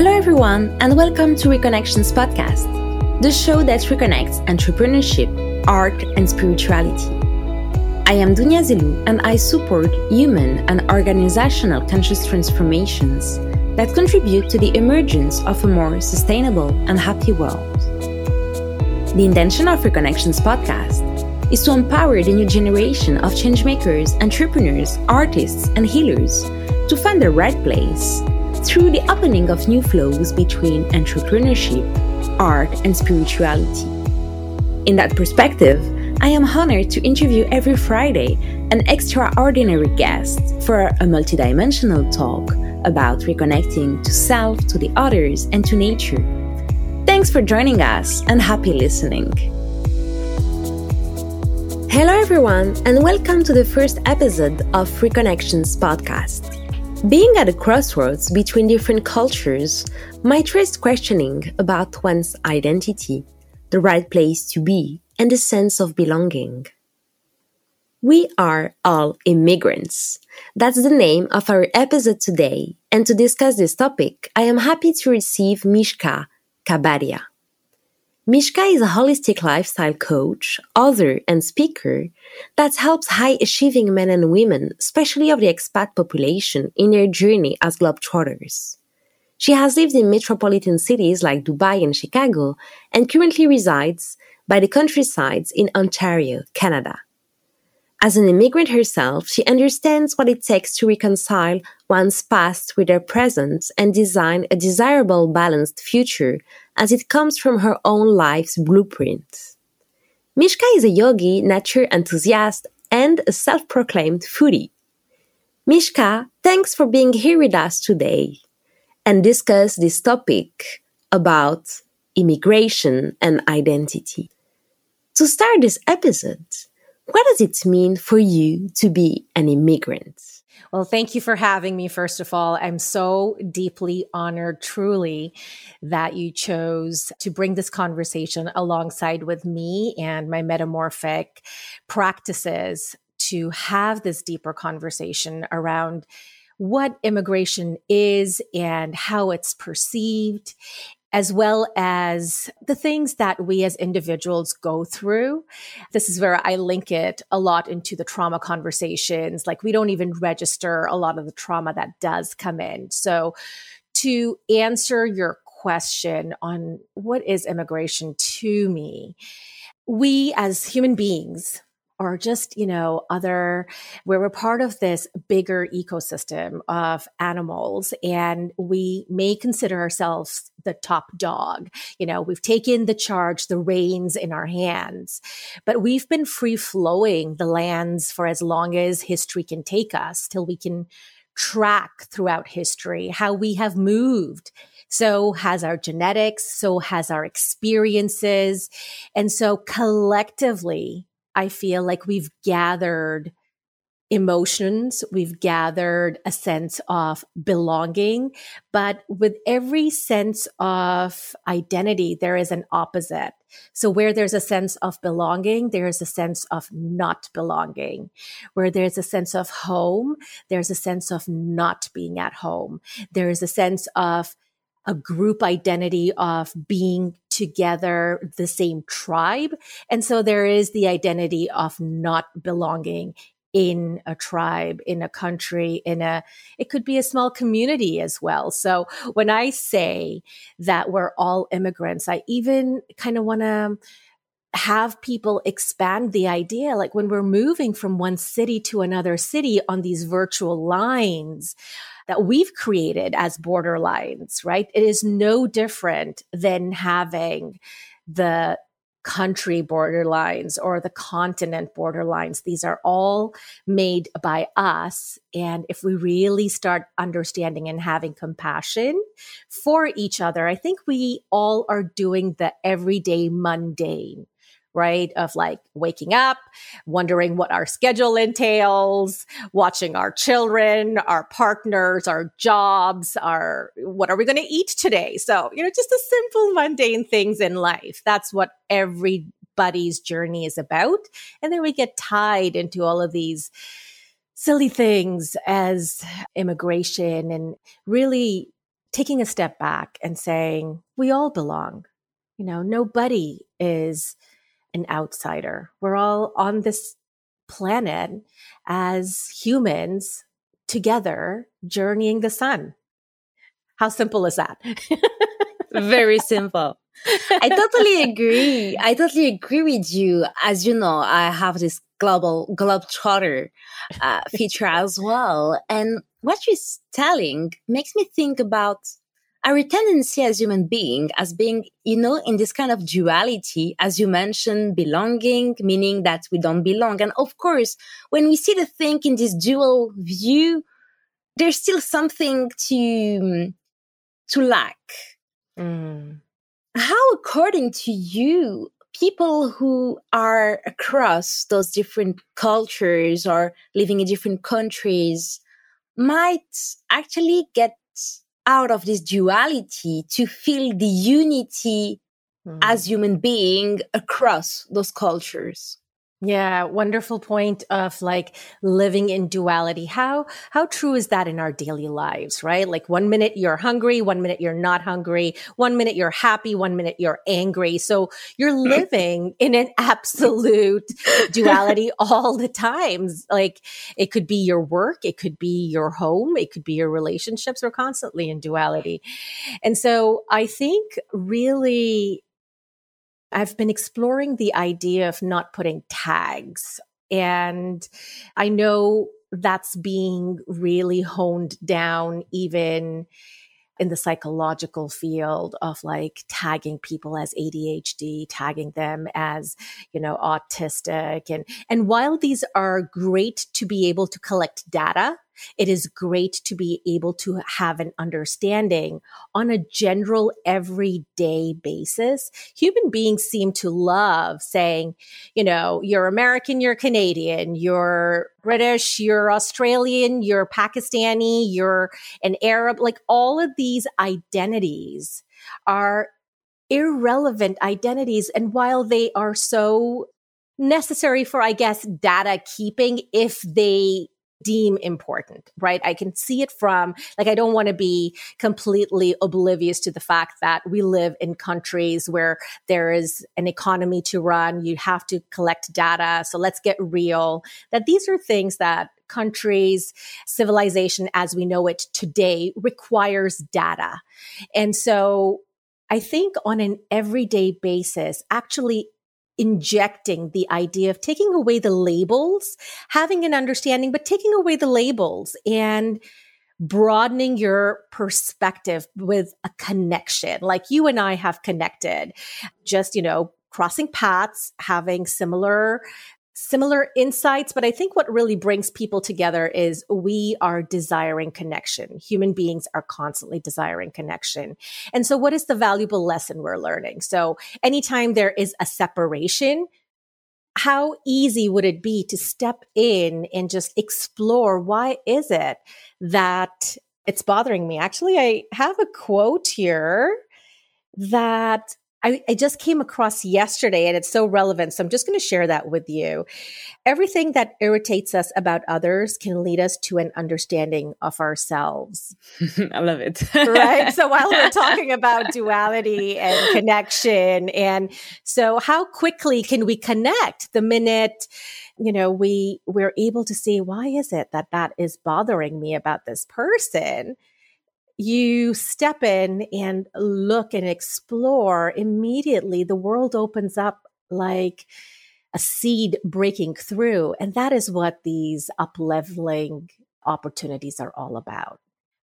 Hello, everyone, and welcome to Reconnections Podcast, the show that reconnects entrepreneurship, art, and spirituality. I am Dunia Zelu, and I support human and organizational conscious transformations that contribute to the emergence of a more sustainable and happy world. The intention of Reconnections Podcast is to empower the new generation of changemakers, entrepreneurs, artists, and healers to find the right place through the opening of new flows between entrepreneurship, art, and spirituality. In that perspective, I am honored to interview every Friday an extraordinary guest for a multidimensional talk about reconnecting to self, to the others, and to nature. Thanks for joining us and happy listening. Hello, everyone, and welcome to the first episode of Reconnections podcast. Being at a crossroads between different cultures might raise questioning about one's identity, the right place to be, and the sense of belonging. We are all immigrants. That's the name of our episode today. And to discuss this topic, I am happy to receive Mishka Kapadia. Mishka is a holistic lifestyle coach, author, and speaker that helps high achieving men and women, especially of the expat population, in their journey as globetrotters. She has lived in metropolitan cities like Dubai and Chicago and currently resides by the countrysides in Ontario, Canada. As an immigrant herself, she understands what it takes to reconcile one's past with their present and design a desirable balanced future as it comes from her own life's blueprint. Mishka is a yogi, nature enthusiast, and a self-proclaimed foodie. Mishka, thanks for being here with us today and discuss this topic about immigration and identity. To start this episode, what does it mean for you to be an immigrant? Well, thank you for having me. First of all, I'm so deeply honored, truly, that you chose to bring this conversation alongside with me and my metamorphic practices to have this deeper conversation around what immigration is and how it's perceived as well as the things that we as individuals go through. This is where I link it a lot into the trauma conversations. Like we don't even register a lot of the trauma that does come in. So to answer your question on what is immigration to me, we as human beings, or just, you know, other, where we're part of this bigger ecosystem of animals and we may consider ourselves the top dog. You know, we've taken the charge, the reins in our hands, but we've been free flowing the lands for as long as history can take us till we can track throughout history how we have moved so has our genetics, so has our experiences. And so collectively, I feel like we've gathered emotions, we've gathered a sense of belonging, but with every sense of identity, there is an opposite. So where there's a sense of belonging, there is a sense of not belonging. Where there's a sense of home, there's a sense of not being at home. There is a sense of a group identity of being together the same tribe. And so there is the identity of not belonging in a tribe, in a country, in a, it could be a small community as well. So when I say that we're all immigrants, I even kind of want to have people expand the idea. Like when we're moving from one city to another city on these virtual lines, that we've created as borderlines, right? It is no different than having the country borderlines or the continent borderlines. These are all made by us. And if we really start understanding and having compassion for each other, I think we all are doing the everyday mundane right? Of like waking up, wondering what our schedule entails, watching our children, our partners, our jobs, our what are we going to eat today? So, you know, just the simple mundane things in life. That's what everybody's journey is about. And then we get tied into all of these silly things as immigration and really taking a step back and saying, we all belong. You know, nobody is an outsider. We're all on this planet as humans together journeying the sun. How simple is that? Very simple. I totally agree. I totally agree with you. As you know, I have this global globetrotter uh, feature as well, and what she's telling makes me think about our tendency as human being as being, you know, in this kind of duality, as you mentioned, belonging, meaning that we don't belong. And of course, when we see the thing in this dual view, there's still something to, to lack. Mm. How, according to you, people who are across those different cultures or living in different countries might actually get out of this duality to feel the unity mm. as human being across those cultures yeah, wonderful point of like living in duality. How how true is that in our daily lives, right? Like one minute you're hungry, one minute you're not hungry, one minute you're happy, one minute you're angry. So you're living in an absolute duality all the times. Like it could be your work, it could be your home, it could be your relationships. We're constantly in duality. And so I think really I've been exploring the idea of not putting tags. And I know that's being really honed down even in the psychological field of like tagging people as ADHD, tagging them as, you know, autistic. And, and while these are great to be able to collect data it is great to be able to have an understanding on a general everyday basis. Human beings seem to love saying, you know, you're American, you're Canadian, you're British, you're Australian, you're Pakistani, you're an Arab. Like all of these identities are irrelevant identities. And while they are so necessary for, I guess, data keeping, if they deem important, right? I can see it from, like, I don't want to be completely oblivious to the fact that we live in countries where there is an economy to run. You have to collect data. So let's get real that these are things that countries, civilization as we know it today requires data. And so I think on an everyday basis, actually injecting the idea of taking away the labels, having an understanding, but taking away the labels and broadening your perspective with a connection like you and I have connected. Just, you know, crossing paths, having similar similar insights, but I think what really brings people together is we are desiring connection. Human beings are constantly desiring connection. And so what is the valuable lesson we're learning? So anytime there is a separation, how easy would it be to step in and just explore why is it that it's bothering me? Actually, I have a quote here that I, I, just came across yesterday and it's so relevant. So I'm just going to share that with you. Everything that irritates us about others can lead us to an understanding of ourselves. I love it. right. So while we're talking about duality and connection, and so how quickly can we connect the minute, you know, we, we're able to see why is it that that is bothering me about this person? You step in and look and explore, immediately the world opens up like a seed breaking through. And that is what these up leveling opportunities are all about.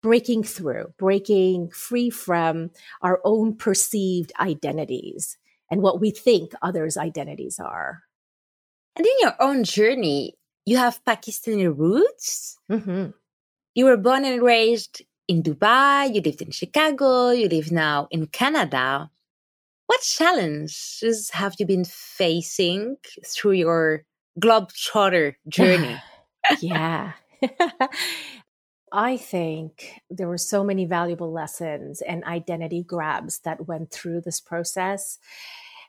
Breaking through, breaking free from our own perceived identities and what we think others' identities are. And in your own journey, you have Pakistani roots. Mm-hmm. You were born and raised in Dubai, you lived in Chicago, you live now in Canada. What challenges have you been facing through your globetrotter journey? yeah. I think there were so many valuable lessons and identity grabs that went through this process.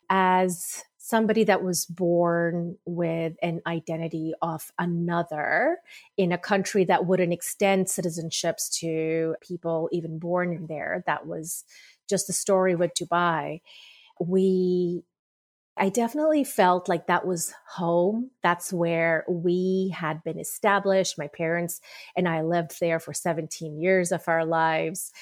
As somebody that was born with an identity of another in a country that wouldn't extend citizenships to people even born there. That was just the story with Dubai. We I definitely felt like that was home. That's where we had been established. My parents and I lived there for 17 years of our lives.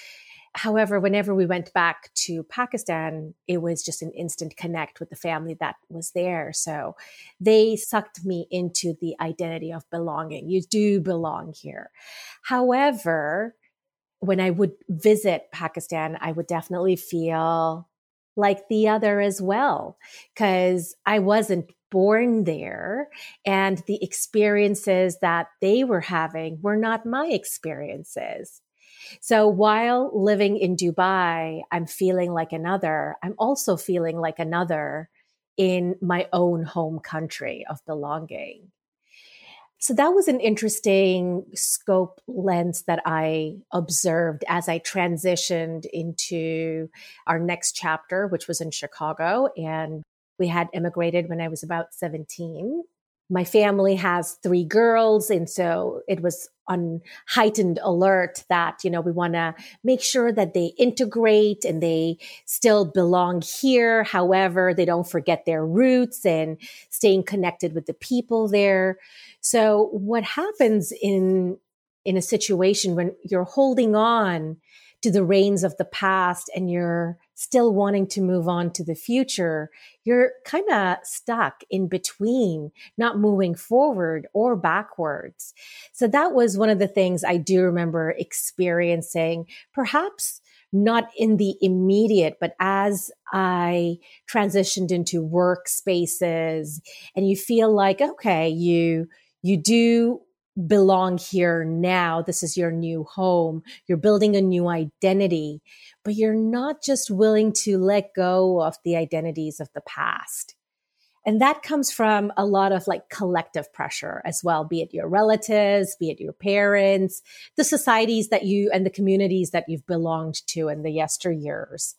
However, whenever we went back to Pakistan, it was just an instant connect with the family that was there. So they sucked me into the identity of belonging. You do belong here. However, when I would visit Pakistan, I would definitely feel like the other as well, because I wasn't born there and the experiences that they were having were not my experiences. So while living in Dubai, I'm feeling like another. I'm also feeling like another in my own home country of belonging. So that was an interesting scope lens that I observed as I transitioned into our next chapter, which was in Chicago. And we had immigrated when I was about 17 my family has three girls and so it was on heightened alert that you know we want to make sure that they integrate and they still belong here. However they don't forget their roots and staying connected with the people there. So what happens in in a situation when you're holding on to the reins of the past and you're still wanting to move on to the future, you're kind of stuck in between, not moving forward or backwards. So that was one of the things I do remember experiencing, perhaps not in the immediate, but as I transitioned into workspaces and you feel like, okay, you, you do belong here now. This is your new home. You're building a new identity, but you're not just willing to let go of the identities of the past. And that comes from a lot of like collective pressure as well, be it your relatives, be it your parents, the societies that you and the communities that you've belonged to in the yesteryears.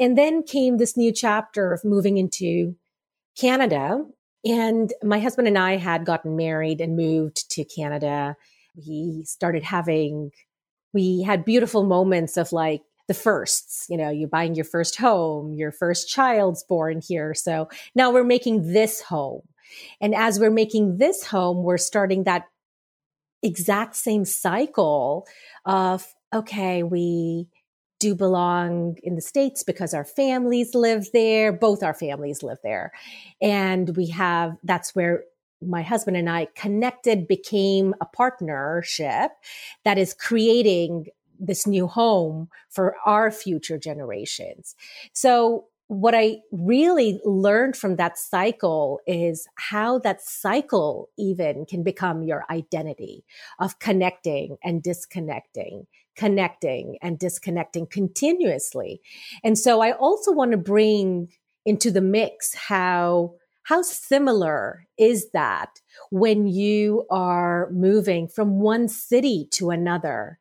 And then came this new chapter of moving into Canada and my husband and I had gotten married and moved to Canada. We started having, we had beautiful moments of like the firsts, you know, you're buying your first home, your first child's born here. So now we're making this home. And as we're making this home, we're starting that exact same cycle of, okay, we, do belong in the States because our families live there. Both our families live there. And we have, that's where my husband and I connected, became a partnership that is creating this new home for our future generations. So what I really learned from that cycle is how that cycle even can become your identity of connecting and disconnecting, connecting and disconnecting continuously. And so I also want to bring into the mix how how similar is that when you are moving from one city to another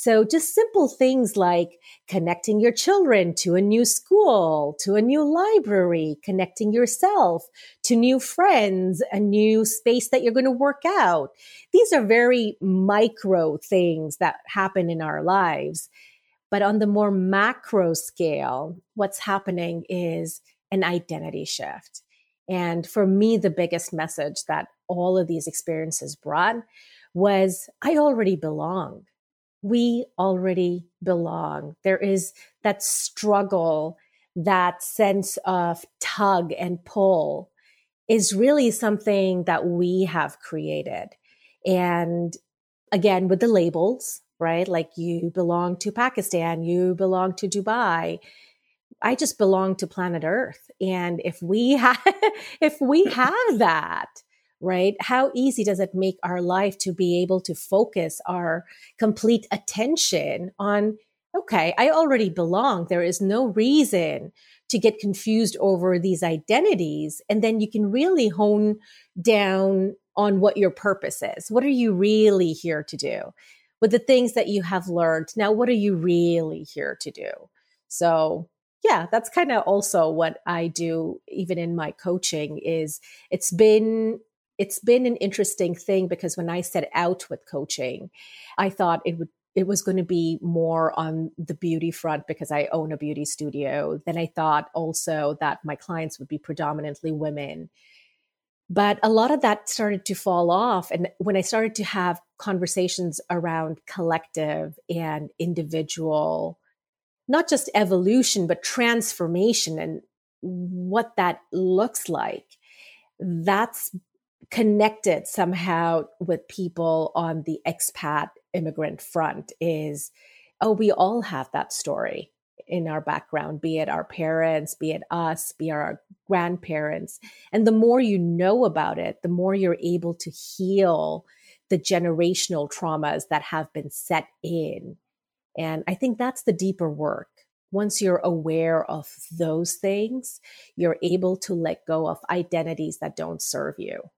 so just simple things like connecting your children to a new school, to a new library, connecting yourself to new friends, a new space that you're going to work out. These are very micro things that happen in our lives. But on the more macro scale, what's happening is an identity shift. And for me, the biggest message that all of these experiences brought was I already belong we already belong. There is that struggle, that sense of tug and pull is really something that we have created. And again, with the labels, right? Like you belong to Pakistan, you belong to Dubai. I just belong to planet Earth. And if we have, if we have that, right? How easy does it make our life to be able to focus our complete attention on, okay, I already belong. There is no reason to get confused over these identities. And then you can really hone down on what your purpose is. What are you really here to do? With the things that you have learned. Now, what are you really here to do? So yeah, that's kind of also what I do even in my coaching is it's been it's been an interesting thing because when I set out with coaching, I thought it would it was going to be more on the beauty front because I own a beauty studio. Then I thought also that my clients would be predominantly women. But a lot of that started to fall off. And when I started to have conversations around collective and individual, not just evolution, but transformation and what that looks like, that's connected somehow with people on the expat immigrant front is oh we all have that story in our background be it our parents be it us be it our grandparents. And the more you know about it the more you're able to heal the generational traumas that have been set in. And i think that's the deeper work. Once you're aware of those things you're able to let go of identities that don't serve you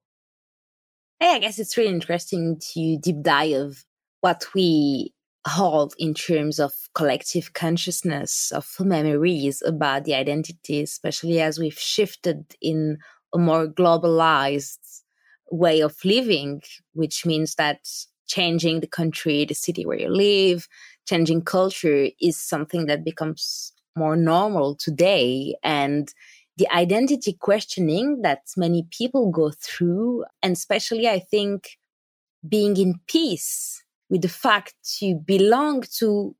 Hey, I guess it's really interesting to deep dive what we hold in terms of collective consciousness of memories about the identity, especially as we've shifted in a more globalized way of living, which means that changing the country, the city where you live, changing culture is something that becomes more normal today. And the identity questioning that many people go through, and especially I think being in peace with the fact to belong to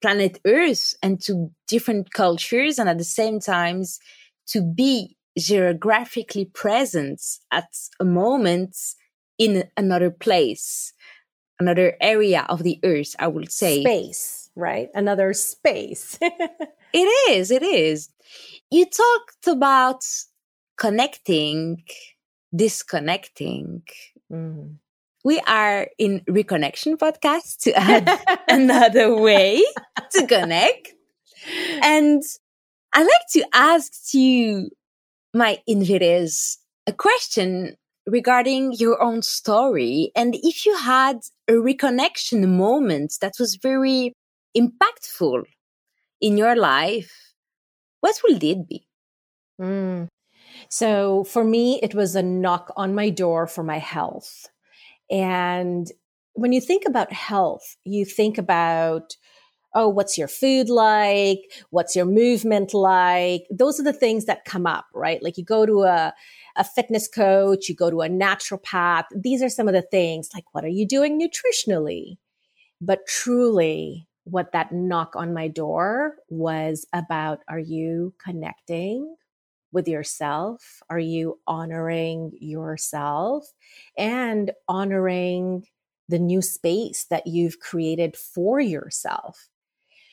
planet Earth and to different cultures, and at the same times to be geographically present at a moment in another place, another area of the Earth, I would say. Space, right? Another space. it is, it is. You talked about connecting, disconnecting. Mm we are in reconnection podcast to add another way to connect. And I like to ask you, my inviters, a question regarding your own story. And if you had a reconnection moment that was very impactful in your life, what will it be? Mm. So for me, it was a knock on my door for my health. And when you think about health, you think about, oh, what's your food like? What's your movement like? Those are the things that come up, right? Like you go to a, a fitness coach, you go to a naturopath. These are some of the things like, what are you doing nutritionally? But truly, what that knock on my door was about are you connecting with yourself? Are you honoring yourself and honoring the new space that you've created for yourself?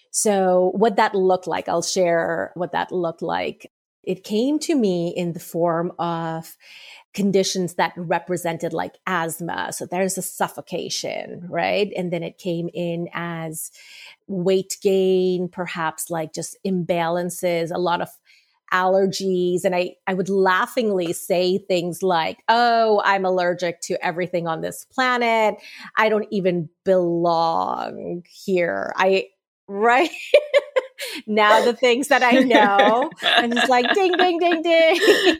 So, what that looked like, I'll share what that looked like. It came to me in the form of conditions that represented like asthma. So there's a suffocation, right? And then it came in as weight gain, perhaps like just imbalances, a lot of allergies. And I, I would laughingly say things like, Oh, I'm allergic to everything on this planet. I don't even belong here. I, right? Now the things that I know. and it's like ding, ding, ding, ding.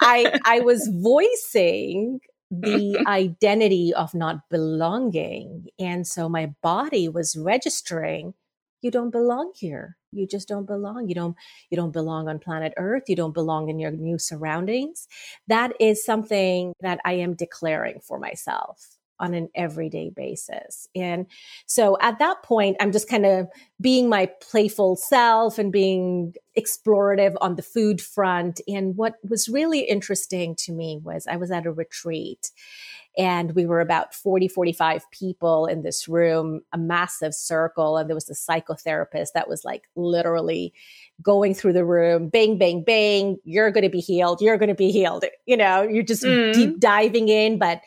I I was voicing the mm-hmm. identity of not belonging. And so my body was registering, you don't belong here you just don't belong you don't you don't belong on planet earth you don't belong in your new surroundings that is something that i am declaring for myself on an everyday basis. And so at that point, I'm just kind of being my playful self and being explorative on the food front. And what was really interesting to me was I was at a retreat and we were about 40, 45 people in this room, a massive circle. And there was a psychotherapist that was like literally going through the room, bang, bang, bang, you're going to be healed. You're going to be healed. You know, you're just mm. deep diving in, but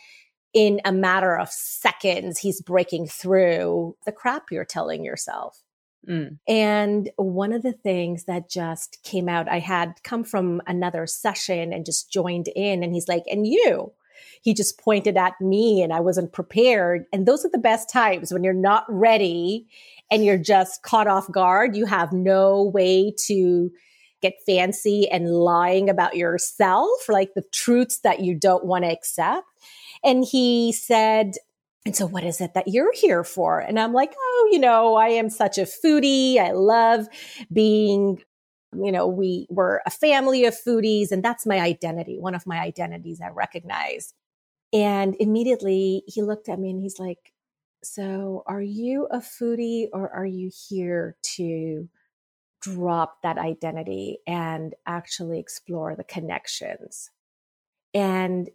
in a matter of seconds, he's breaking through the crap you're telling yourself. Mm. And one of the things that just came out, I had come from another session and just joined in, and he's like, and you, he just pointed at me and I wasn't prepared. And those are the best times when you're not ready and you're just caught off guard. You have no way to get fancy and lying about yourself, like the truths that you don't want to accept. And he said, and so what is it that you're here for? And I'm like, oh, you know, I am such a foodie. I love being you know, we were a family of foodies and that's my identity, one of my identities I recognize. And immediately he looked at me and he's like, so are you a foodie or are you here to drop that identity and actually explore the connections? And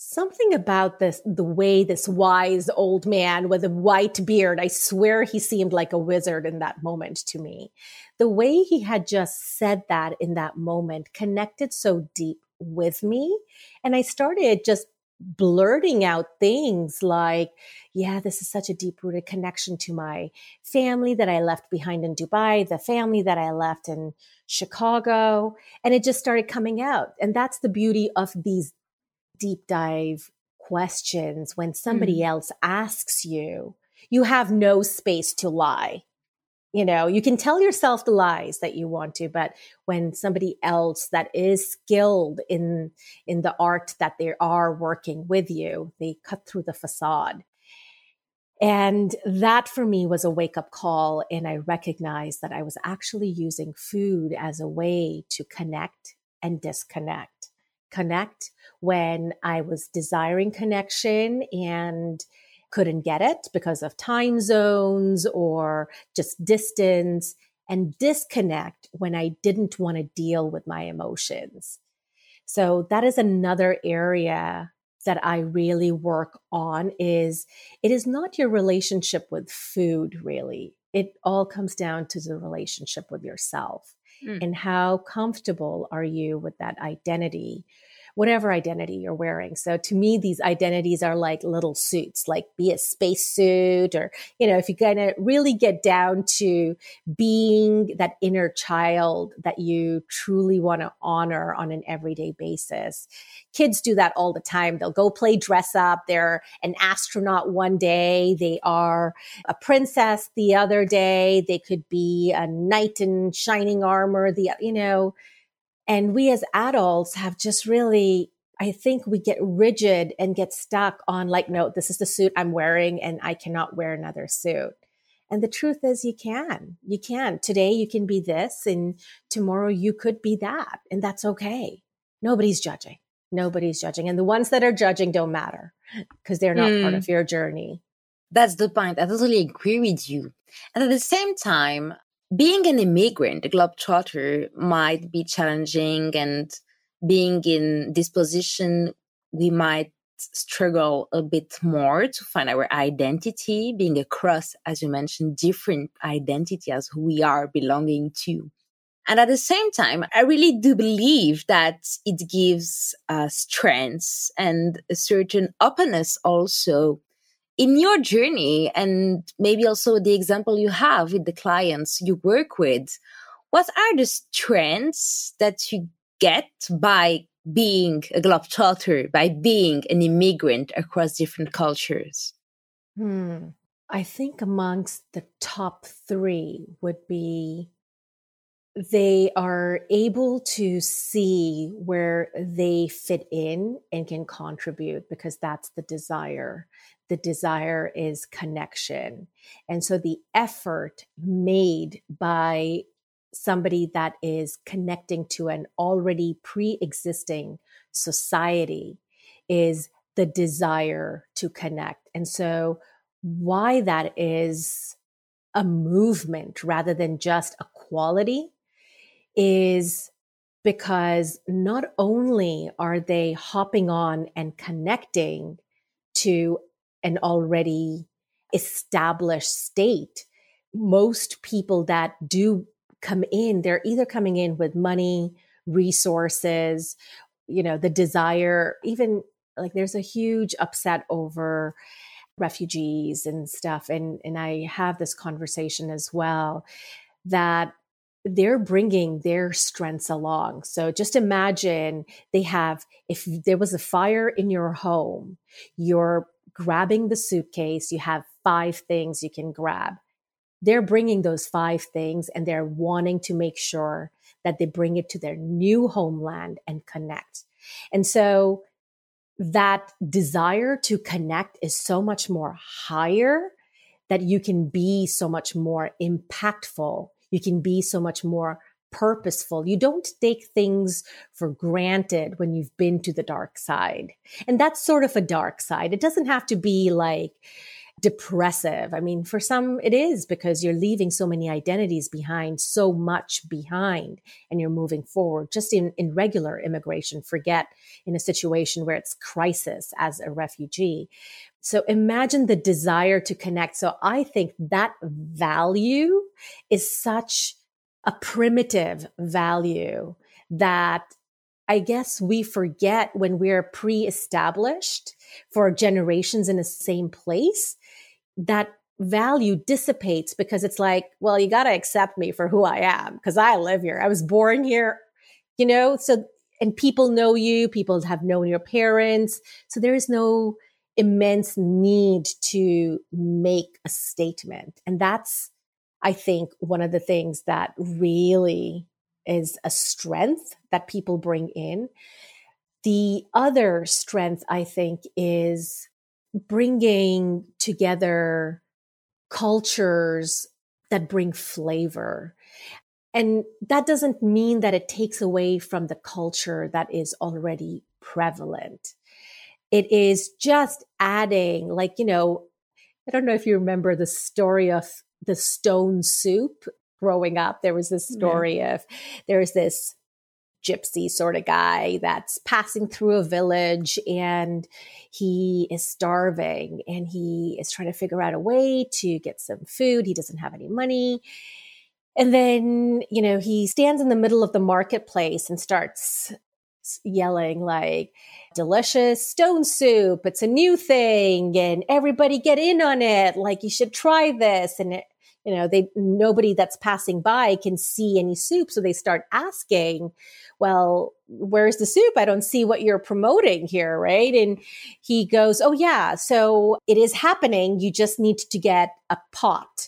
something about this the way this wise old man with a white beard i swear he seemed like a wizard in that moment to me. The way he had just said that in that moment connected so deep with me and i started just blurting out things like yeah this is such a deep rooted connection to my family that i left behind in dubai the family that i left in chicago and it just started coming out. And that's the beauty of these deep dive questions when somebody mm. else asks you, you have no space to lie. You know, you can tell yourself the lies that you want to, but when somebody else that is skilled in in the art that they are working with you, they cut through the facade. And that for me was a wake up call. And I recognized that I was actually using food as a way to connect and disconnect. Connect when I was desiring connection and couldn't get it because of time zones or just distance and disconnect when I didn't want to deal with my emotions. So that is another area that I really work on is it is not your relationship with food really. It all comes down to the relationship with yourself. Mm. And how comfortable are you with that identity whatever identity you're wearing. So to me, these identities are like little suits, like be a space suit or, you know, if you're going to really get down to being that inner child that you truly want to honor on an everyday basis. Kids do that all the time. They'll go play dress up. They're an astronaut one day. They are a princess the other day. They could be a knight in shining armor. The, you know, and we as adults have just really, I think we get rigid and get stuck on like, no, this is the suit I'm wearing and I cannot wear another suit. And the truth is you can, you can. Today you can be this and tomorrow you could be that. And that's okay. Nobody's judging. Nobody's judging. And the ones that are judging don't matter because they're not mm. part hmm. of your journey. That's the point. I totally agree with you. And at the same time, being an immigrant, a globetrotter might be challenging and being in this position, we might struggle a bit more to find our identity, being across, as you mentioned, different identity as who we are belonging to. And at the same time, I really do believe that it gives us strengths and a certain openness also in your journey and maybe also the example you have with the clients you work with, what are the strengths that you get by being a globetrotter, by being an immigrant across different cultures? Hmm. I think amongst the top three would be they are able to see where they fit in and can contribute because that's the desire the desire is connection. And so the effort made by somebody that is connecting to an already pre existing society is the desire to connect. And so, why that is a movement rather than just a quality is because not only are they hopping on and connecting to an already established state. Most people that do come in, they're either coming in with money, resources, you know, the desire, even like there's a huge upset over refugees and stuff. And, and I have this conversation as well that they're bringing their strengths along. So just imagine they have, if there was a fire in your home, you're grabbing the suitcase. You have five things you can grab. they're bringing those five things and they're wanting to make sure that they bring it to their new homeland and connect. And so that desire to connect is so much more higher that you can be so much more impactful. You can be so much more purposeful. You don't take things for granted when you've been to the dark side. And that's sort of a dark side. It doesn't have to be like, depressive. I mean, for some it is because you're leaving so many identities behind, so much behind, and you're moving forward. Just in, in regular immigration, forget in a situation where it's crisis as a refugee. So imagine the desire to connect. So I think that value is such a primitive value that I guess we forget when we're pre established for generations in the same place that value dissipates because it's like, well, you got to accept me for who I am because I live here. I was born here, you know? So, and people know you, people have known your parents. So there is no immense need to make a statement. And that's, I think, one of the things that really is a strength that people bring in. The other strength, I think, is bringing together cultures that bring flavor. And that doesn't mean that it takes away from the culture that is already prevalent. It is just adding, like, you know, I don't know if you remember the story of the stone soup growing up. There was this mm, story yeah. of there's this gypsy sort of guy that's passing through a village and he is starving and he is trying to figure out a way to get some food. He doesn't have any money. And then, you know, he stands in the middle of the marketplace and starts yelling like delicious stone soup it's a new thing and everybody get in on it like you should try this. And it, you know they nobody that's passing by can see any soup so they start asking well where's the soup? I don't see what you're promoting here right? And he goes oh yeah so it is happening you just need to get a pot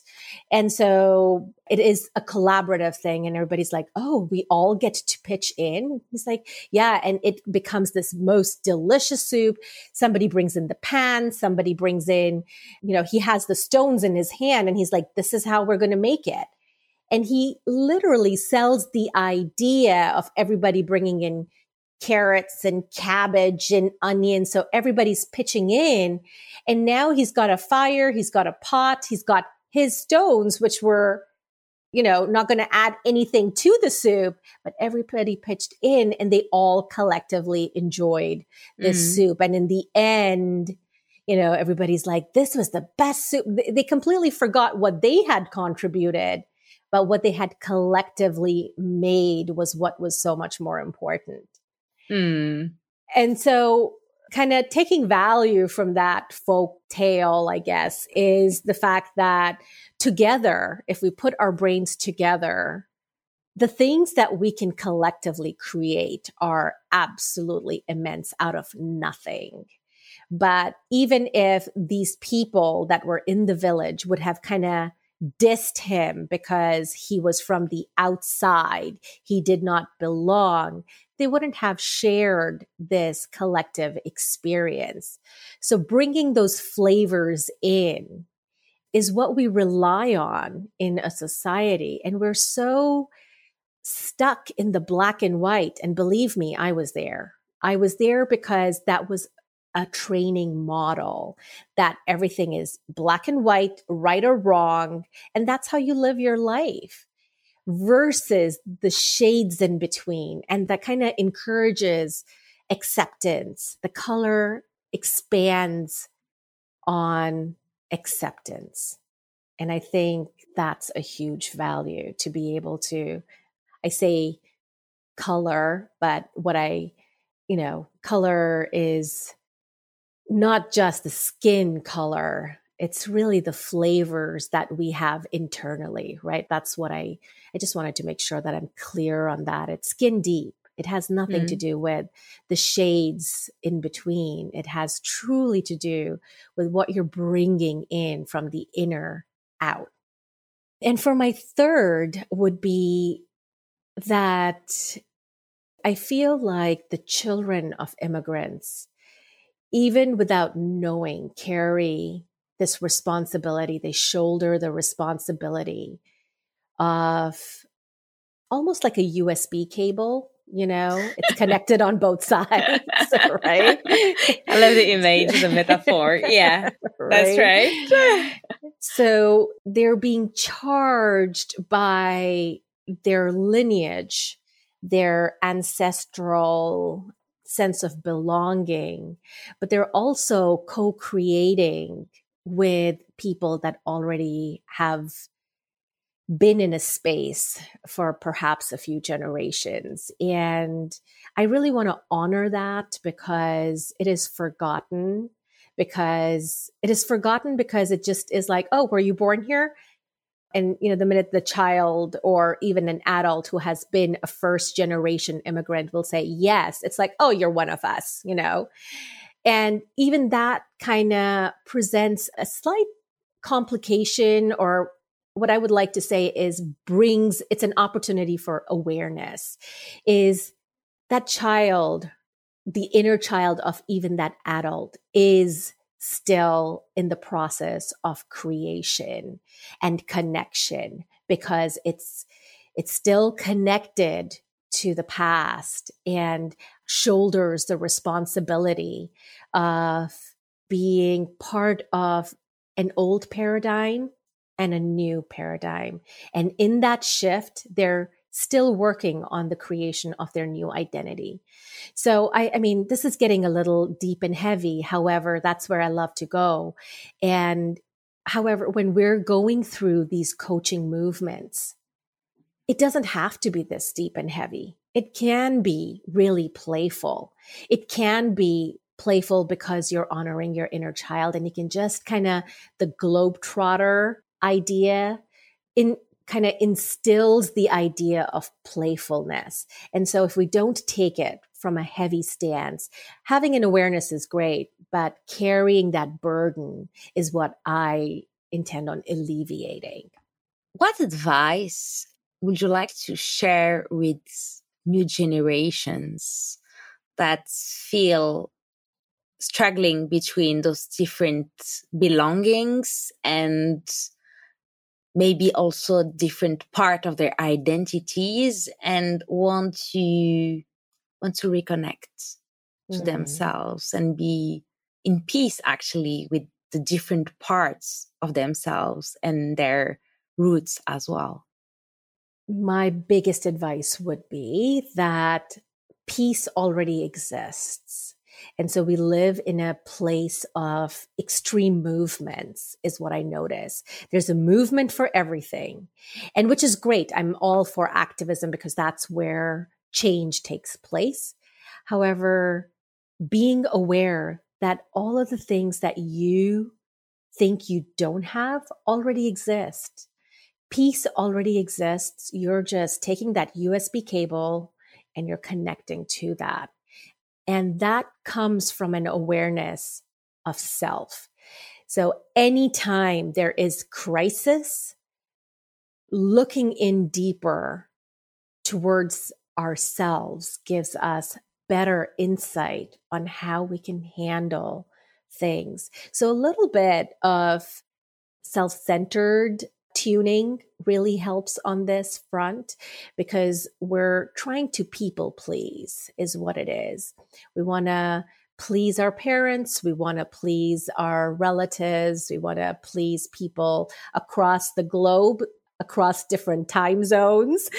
and so it is a collaborative thing. And everybody's like, oh, we all get to pitch in. He's like, yeah. And it becomes this most delicious soup. Somebody brings in the pan. Somebody brings in, you know, he has the stones in his hand and he's like, this is how we're going to make it. And he literally sells the idea of everybody bringing in carrots and cabbage and onions. So everybody's pitching in. And now he's got a fire, he's got a pot, he's got his stones, which were, you know, not going to add anything to the soup, but everybody pitched in and they all collectively enjoyed this mm. soup. And in the end, you know, everybody's like, this was the best soup. They completely forgot what they had contributed, but what they had collectively made was what was so much more important. Mm. And so kind of taking value from that folk tale, I guess, is the fact that together, if we put our brains together, the things that we can collectively create are absolutely immense out of nothing. But even if these people that were in the village would have kind of dissed him because he was from the outside, he did not belong, they wouldn't have shared this collective experience. So bringing those flavors in is what we rely on in a society. And we're so stuck in the black and white. And believe me, I was there. I was there because that was a training model that everything is black and white, right or wrong. And that's how you live your life versus the shades in between. And that kind of encourages acceptance. The color expands on acceptance. And I think that's a huge value to be able to, I say color, but what I, you know, color is not just the skin color it's really the flavors that we have internally, right? That's what I, I just wanted to make sure that I'm clear on that. It's skin deep. It has nothing mm-hmm. to do with the shades in between. It has truly to do with what you're bringing in from the inner out. And for my third would be that I feel like the children of immigrants, even without knowing, carry this responsibility. They shoulder the responsibility of almost like a USB cable. You know, it's connected on both sides, right? I love the image, the metaphor. Yeah, right? that's right. so they're being charged by their lineage, their ancestral sense of belonging, but they're also co creating with people that already have been in a space for perhaps a few generations. And I really want to honor that because it is forgotten, because it is forgotten because it just is like, oh, were you born here? And, you know, the minute the child or even an adult who has been a first generation immigrant will say, yes, it's like, oh, you're one of us, you know? And even that kind of presents a slight complication or what I would like to say is brings, it's an opportunity for awareness is that child, the inner child of even that adult is still in the process of creation and connection because it's it's still connected to the past and shoulders the responsibility of being part of an old paradigm and a new paradigm and in that shift they're still working on the creation of their new identity. So I, I mean, this is getting a little deep and heavy. However, that's where I love to go. And however, when we're going through these coaching movements, it doesn't have to be this deep and heavy. It can be really playful. It can be playful because you're honoring your inner child and you can just kind of the globetrotter idea in kind of instills the idea of playfulness. And so if we don't take it from a heavy stance, having an awareness is great, but carrying that burden is what I intend on alleviating. What advice would you like to share with new generations that feel struggling between those different belongings and maybe also different part of their identities and want to want to reconnect to mm. themselves and be in peace actually with the different parts of themselves and their roots as well my biggest advice would be that peace already exists and so we live in a place of extreme movements, is what I notice. There's a movement for everything, and which is great. I'm all for activism because that's where change takes place. However, being aware that all of the things that you think you don't have already exist. Peace already exists. You're just taking that USB cable and you're connecting to that. And that comes from an awareness of self. So anytime there is crisis, looking in deeper towards ourselves gives us better insight on how we can handle things. So a little bit of self-centered tuning really helps on this front because we're trying to people please is what it is. We want to please our parents, we want to please our relatives, we want to please people across the globe across different time zones.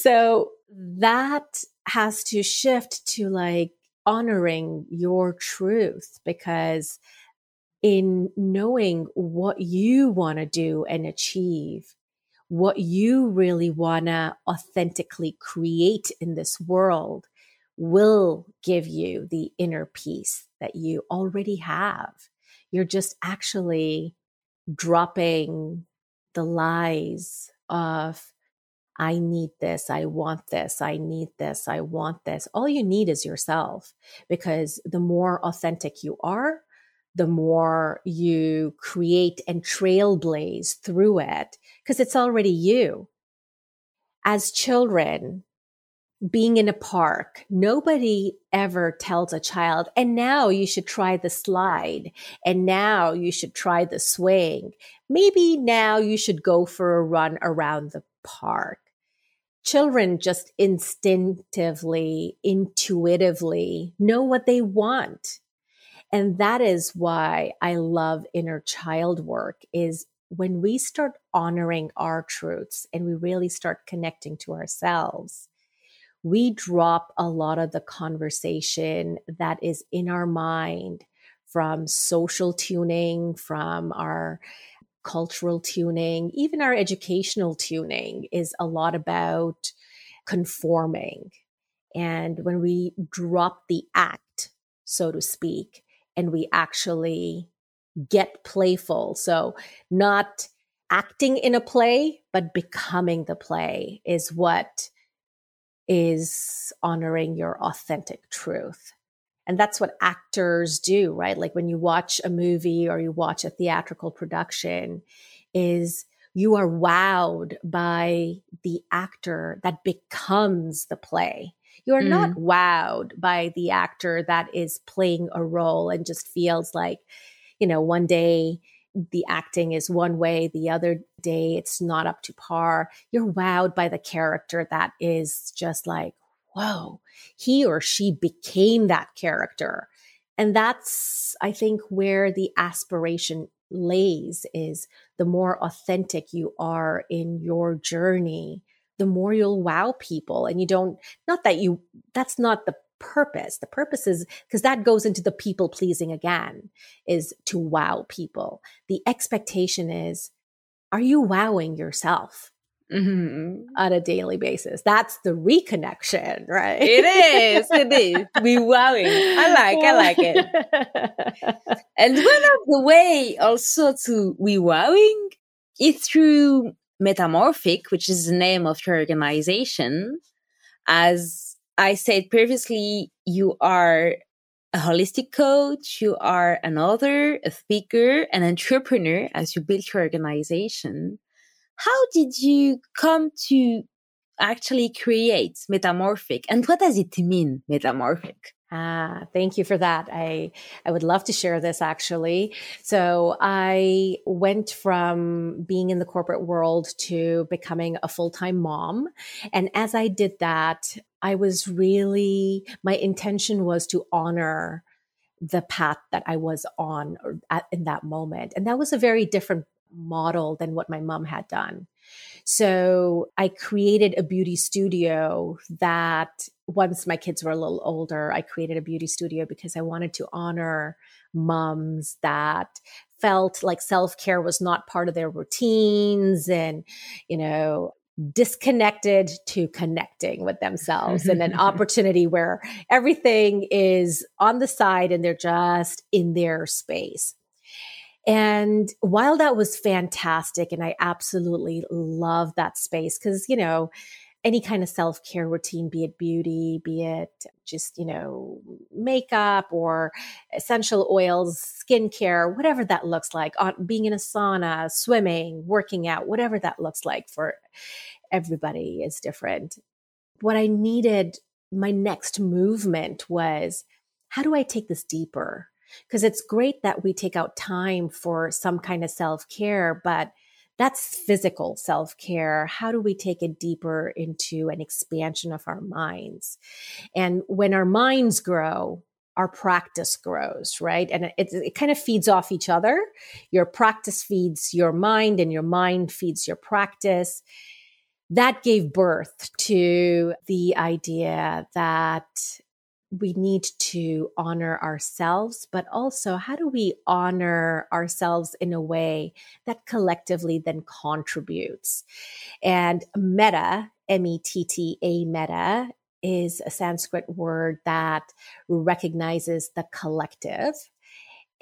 so that has to shift to like honoring your truth because in knowing what you want to do and achieve, what you really want to authentically create in this world will give you the inner peace that you already have. You're just actually dropping the lies of, I need this, I want this, I need this, I want this. All you need is yourself because the more authentic you are, the more you create and trailblaze through it, because it's already you. As children, being in a park, nobody ever tells a child, and now you should try the slide, and now you should try the swing. Maybe now you should go for a run around the park. Children just instinctively, intuitively know what they want. And that is why I love inner child work is when we start honoring our truths and we really start connecting to ourselves we drop a lot of the conversation that is in our mind from social tuning, from our cultural tuning, even our educational tuning is a lot about conforming. And when we drop the act, so to speak, and we actually get playful, so not acting in a play, but becoming the play is what is honoring your authentic truth. And that's what actors do, right? Like when you watch a movie or you watch a theatrical production is you are wowed by the actor that becomes the play. You are mm. not wowed by the actor that is playing a role and just feels like, you know, one day the acting is one way, the other day it's not up to par. You're wowed by the character that is just like, whoa, he or she became that character. And that's, I think, where the aspiration lays is the more authentic you are in your journey, the more you'll wow people. And you don't, not that you, that's not the purpose. The purpose is because that goes into the people pleasing again, is to wow people. The expectation is, are you wowing yourself? Mm-hmm. on a daily basis. That's the reconnection, right? It is. It is. We wowing. I like. I like it. and one of the way also to we wowing is through Metta-morphic, which is the name of your organization, as I said previously, you are a holistic coach, you are an author, a speaker, an entrepreneur as you build your organization. How did you come to actually create Metta-morphic and what does it mean, Metta-morphic? Ah, thank you for that. I, I would love to share this actually. So I went from being in the corporate world to becoming a full-time mom. And as I did that, I was really, my intention was to honor the path that I was on at, in that moment. And that was a very different model than what my mom had done. So I created a beauty studio that once my kids were a little older, I created a beauty studio because I wanted to honor moms that felt like self care was not part of their routines and, you know, disconnected to connecting with themselves and an opportunity where everything is on the side and they're just in their space. And while that was fantastic, and I absolutely love that space because, you know, any kind of self care routine, be it beauty, be it just, you know, makeup or essential oils, skincare, whatever that looks like, on being in a sauna, swimming, working out, whatever that looks like for everybody is different. What I needed, my next movement was how do I take this deeper? Because it's great that we take out time for some kind of self care, but that's physical self care. How do we take it deeper into an expansion of our minds? And when our minds grow, our practice grows, right? And it, it kind of feeds off each other. Your practice feeds your mind, and your mind feeds your practice. That gave birth to the idea that we need to honor ourselves, but also how do we honor ourselves in a way that collectively then contributes? And metta, M E T T A metta is a Sanskrit word that recognizes the collective.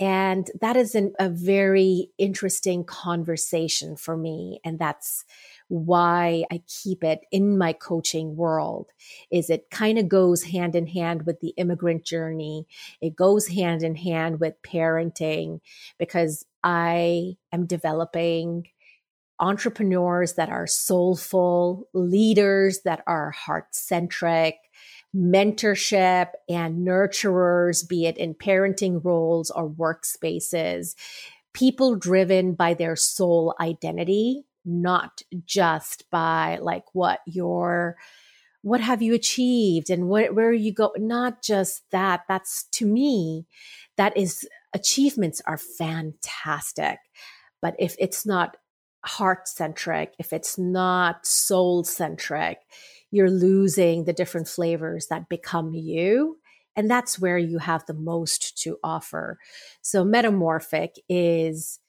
And that is an, a very interesting conversation for me. And that's why I keep it in my coaching world is it kind of goes hand in hand with the immigrant journey. It goes hand in hand with parenting because I am developing entrepreneurs that are soulful, leaders that are heart centric, mentorship and nurturers, be it in parenting roles or workspaces, people driven by their soul identity, not just by like what your what have you achieved and what, where you go not just that that's to me that is achievements are fantastic but if it's not heart centric if it's not soul centric you're losing the different flavors that become you. And that's where you have the most to offer. So metamorphic is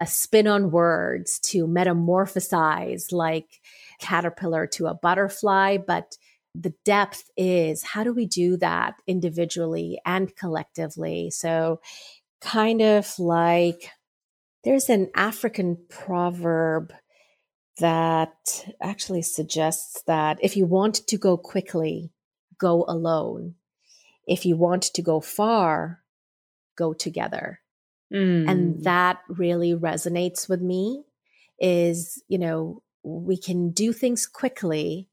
a spin on words to metamorphosize like caterpillar to a butterfly. But the depth is how do we do that individually and collectively? So kind of like there's an African proverb that actually suggests that if you want to go quickly, go alone. If you want to go far, go together. Mm. And that really resonates with me is, you know, we can do things quickly,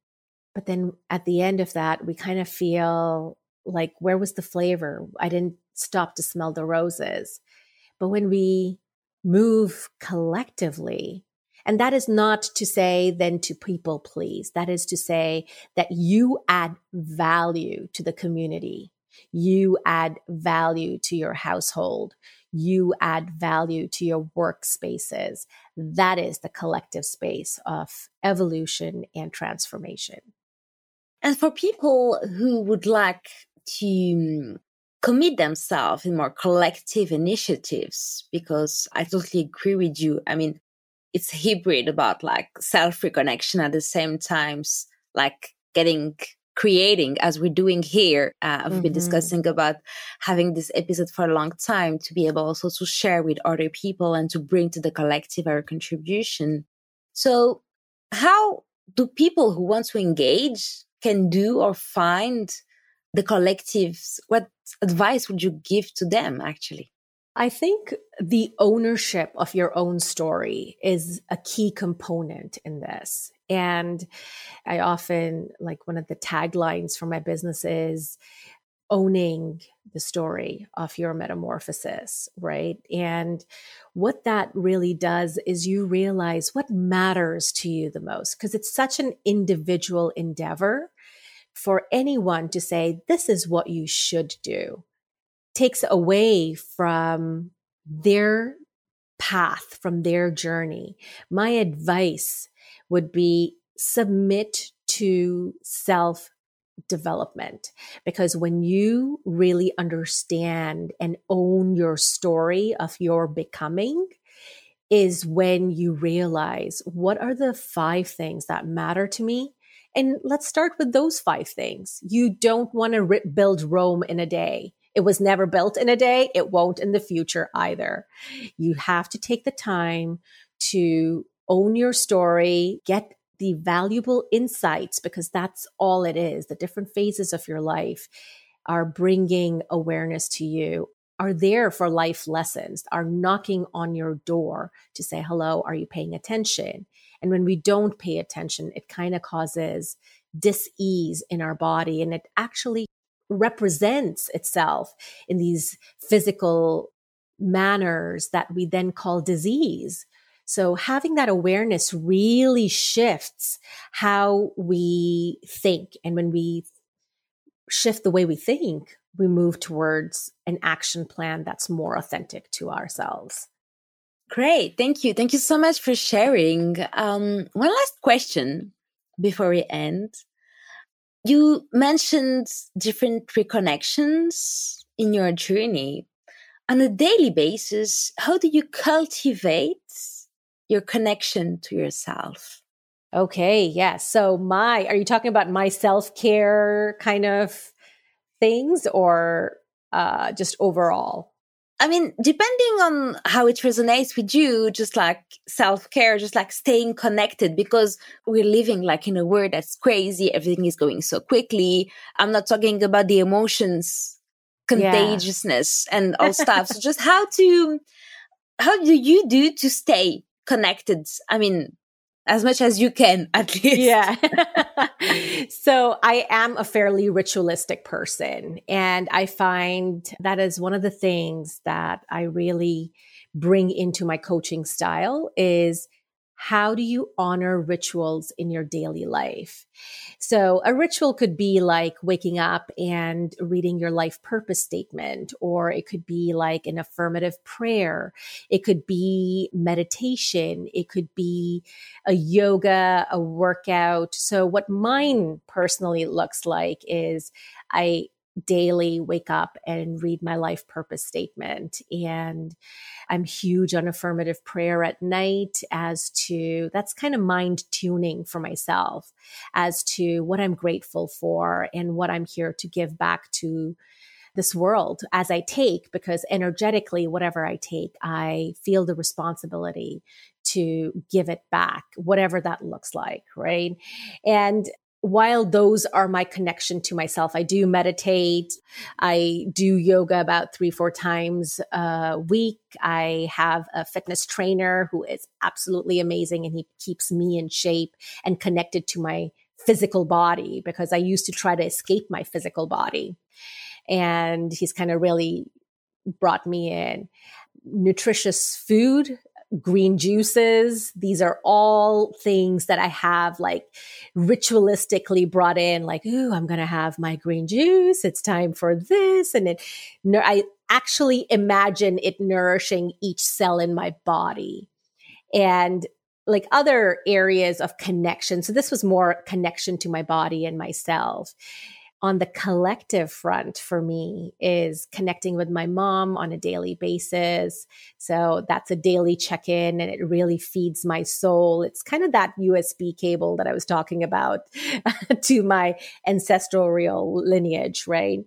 but then at the end of that, we kind of feel like, where was the flavor? I didn't stop to smell the roses. But when we move collectively, and that is not to say then to people please. That is to say that you add value to the community. You add value to your household. You add value to your workspaces. That is the collective space of evolution and transformation. And for people who would like to um, commit themselves in more collective initiatives, because I totally agree with you. I mean, it's hybrid about like self reconnection at the same times, like getting creating as we're doing here. Uh, I've mm-hmm. been discussing about having this episode for a long time to be able also to share with other people and to bring to the collective our contribution. So how do people who want to engage can do or find the collectives? What advice would you give to them actually? I think the ownership of your own story is a key component in this. And I often, like, one of the taglines for my business is owning the story of your metamorphosis, right? And what that really does is you realize what matters to you the most, because it's such an individual endeavor for anyone to say, this is what you should do takes away from their path, from their journey. My advice would be submit to self development because when you really understand and own your story of your becoming, is when you realize what are the five things that matter to me. And let's start with those five things. You don't want to build Rome in a day. It was never built in a day. It won't in the future either. You have to take the time to own your story, get the valuable insights because that's all it is. The different phases of your life are bringing awareness to you, are there for life lessons, are knocking on your door to say, hello, are you paying attention? And when we don't pay attention, it kind of causes dis-ease in our body and it actually represents itself in these physical manners that we then call disease. So having that awareness really shifts how we think. And when we shift the way we think, we move towards an action plan that's more authentic to ourselves. Great. Thank you. Thank you so much for sharing. Um, one last question before we end. You mentioned different reconnections in your journey. On a daily basis, how do you cultivate your connection to yourself? Okay, yes. Yeah. So, my, are you talking about my self care kind of things or uh, just overall? I mean, depending on how it resonates with you, just like self care, just like staying connected because we're living like in a world that's crazy. Everything is going so quickly. I'm not talking about the emotions, contagiousness yeah. and all stuff. So just how to, how do you do to stay connected? I mean, as much as you can at least yeah so i am a fairly ritualistic person and i find that is one of the things that i really bring into my coaching style is how do you honor rituals in your daily life? So a ritual could be like waking up and reading your life purpose statement, or it could be like an affirmative prayer. It could be meditation. It could be a yoga, a workout. So what mine personally looks like is I daily wake up and read my life purpose statement. And I'm huge on affirmative prayer at night as to that's kind of mind tuning for myself as to what I'm grateful for and what I'm here to give back to this world as I take, because energetically, whatever I take, I feel the responsibility to give it back, whatever that looks like. Right. And while those are my connection to myself, I do meditate. I do yoga about three, four times a week. I have a fitness trainer who is absolutely amazing and he keeps me in shape and connected to my physical body because I used to try to escape my physical body. And he's kind of really brought me in. Nutritious food green juices. These are all things that I have like ritualistically brought in, like, ooh, I'm going to have my green juice. It's time for this. And it, I actually imagine it nourishing each cell in my body. And like other areas of connection. So this was more connection to my body and myself on the collective front for me is connecting with my mom on a daily basis. So that's a daily check in and it really feeds my soul. It's kind of that USB cable that I was talking about to my ancestral real lineage, right?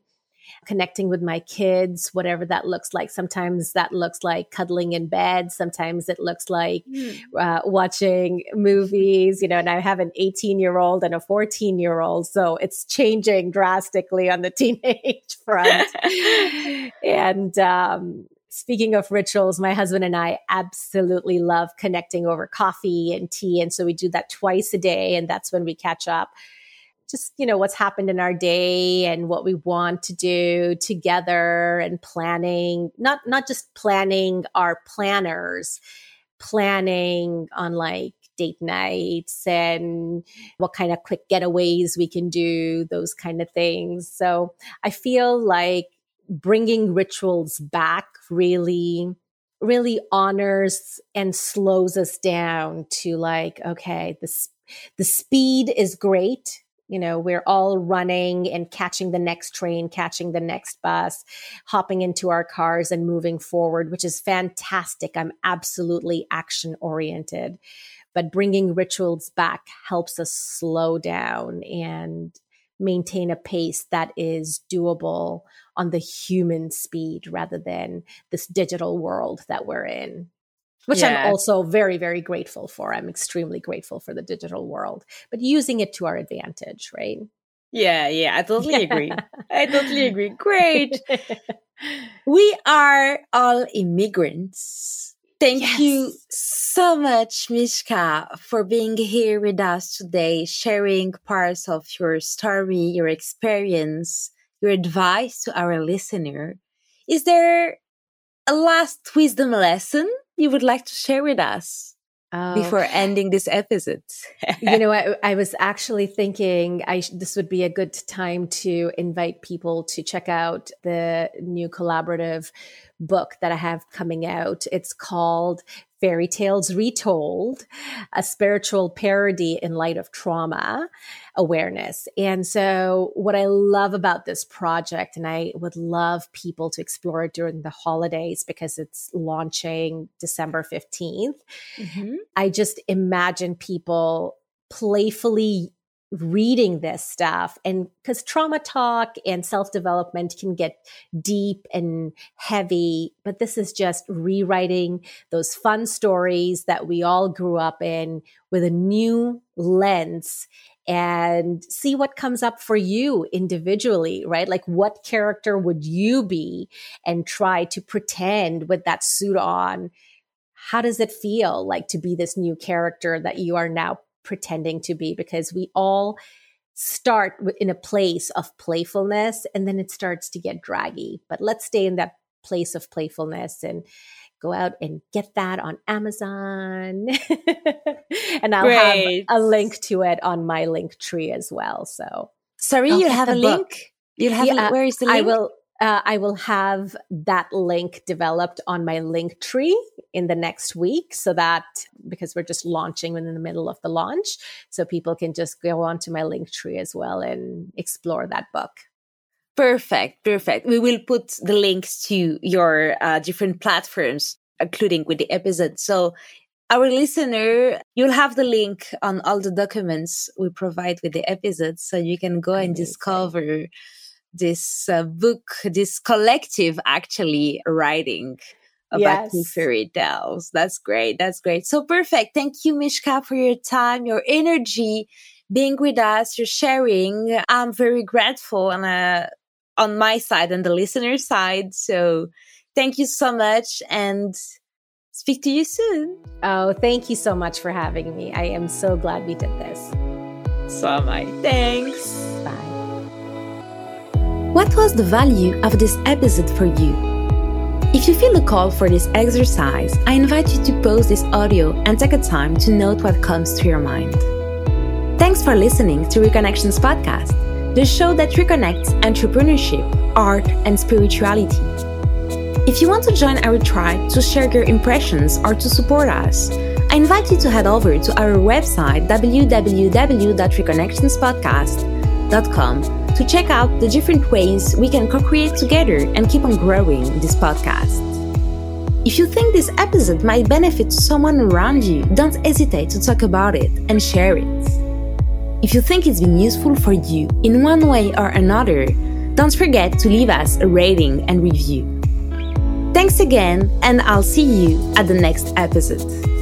Connecting with my kids, whatever that looks like. Sometimes that looks like cuddling in bed. Sometimes it looks like mm. uh, watching movies, you know, and I have an 18 year old and a 14 year old. So it's changing drastically on the teenage front. and, um, speaking of rituals, my husband and I absolutely love connecting over coffee and tea. And so we do that twice a day. And that's when we catch up just you know what's happened in our day and what we want to do together and planning not not just planning our planners planning on like date nights and what kind of quick getaways we can do those kind of things. So i feel like bringing rituals back really really honors and slows us down to like okay this the speed is great you know we're all running and catching the next train catching the next bus hopping into our cars and moving forward which is fantastic. I'm absolutely action oriented but bringing rituals back helps us slow down and maintain a pace that is doable on the human speed rather than this digital world that we're in which yeah. I'm also very, very grateful for. I'm extremely grateful for the digital world, but using it to our advantage, right? Yeah, yeah, I totally agree. I totally agree. Great. we are all immigrants. Thank yes. you so much, Mishka, for being here with us today, sharing parts of your story, your experience, your advice to our listener. Is there a last wisdom lesson you would like to share with us? Oh. before ending this episode. you know, I, I, was actually thinking I this would be a good time to invite people to check out the new collaborative book that I have coming out. It's called Fairy Tales Retold, a spiritual parody in light of trauma awareness. And so, what I love about this project, and I would love people to explore it during the holidays because it's launching December 15th. Mm-hmm. I just imagine people playfully reading this stuff and because trauma talk and self development can get deep and heavy, but this is just rewriting those fun stories that we all grew up in with a new lens and see what comes up for you individually, right? Like what character would you be and try to pretend with that suit on? How does it feel like to be this new character that you are now pretending to be because we all start in a place of playfulness and then it starts to get draggy. But let's stay in that place of playfulness and go out and get that on Amazon. and I'll Great. have a link to it on my link tree as well. So sorry, you have a book. link. You'll have yeah, a, where is the link? I will uh, I will have that link developed on my link tree in the next week so that because we're just launching in the middle of the launch so people can just go onto my link tree as well and explore that book. Perfect perfect. We will put the links to your uh, different platforms including with the episode. So our listener, you'll have the link on all the documents we provide with the episode, so you can go Amazing. and discover this uh, book, this collective actually writing about yes. fairy tales. That's great. That's great. So perfect. Thank you, Mishka, for your time, your energy, being with us, your sharing. I'm very grateful and uh, on my side and the listener side. So thank you so much and speak to you soon. Oh, thank you so much for having me. I am so glad we did this. So am I. Thanks. What was the value of this episode for you? If you feel a call for this exercise, I invite you to pause this audio and take a time to note what comes to your mind. Thanks for listening to Reconnections Podcast, the show that reconnects entrepreneurship, art, and spirituality. If you want to join our tribe to share your impressions or to support us, I invite you to head over to our website www.reconnectionspodcast.com to check out the different ways we can co create together and keep on growing this podcast. If you think this episode might benefit someone around you, don't hesitate to talk about it and share it. If you think it's been useful for you in one way or another, don't forget to leave us a rating and review. Thanks again, and I'll see you at the next episode.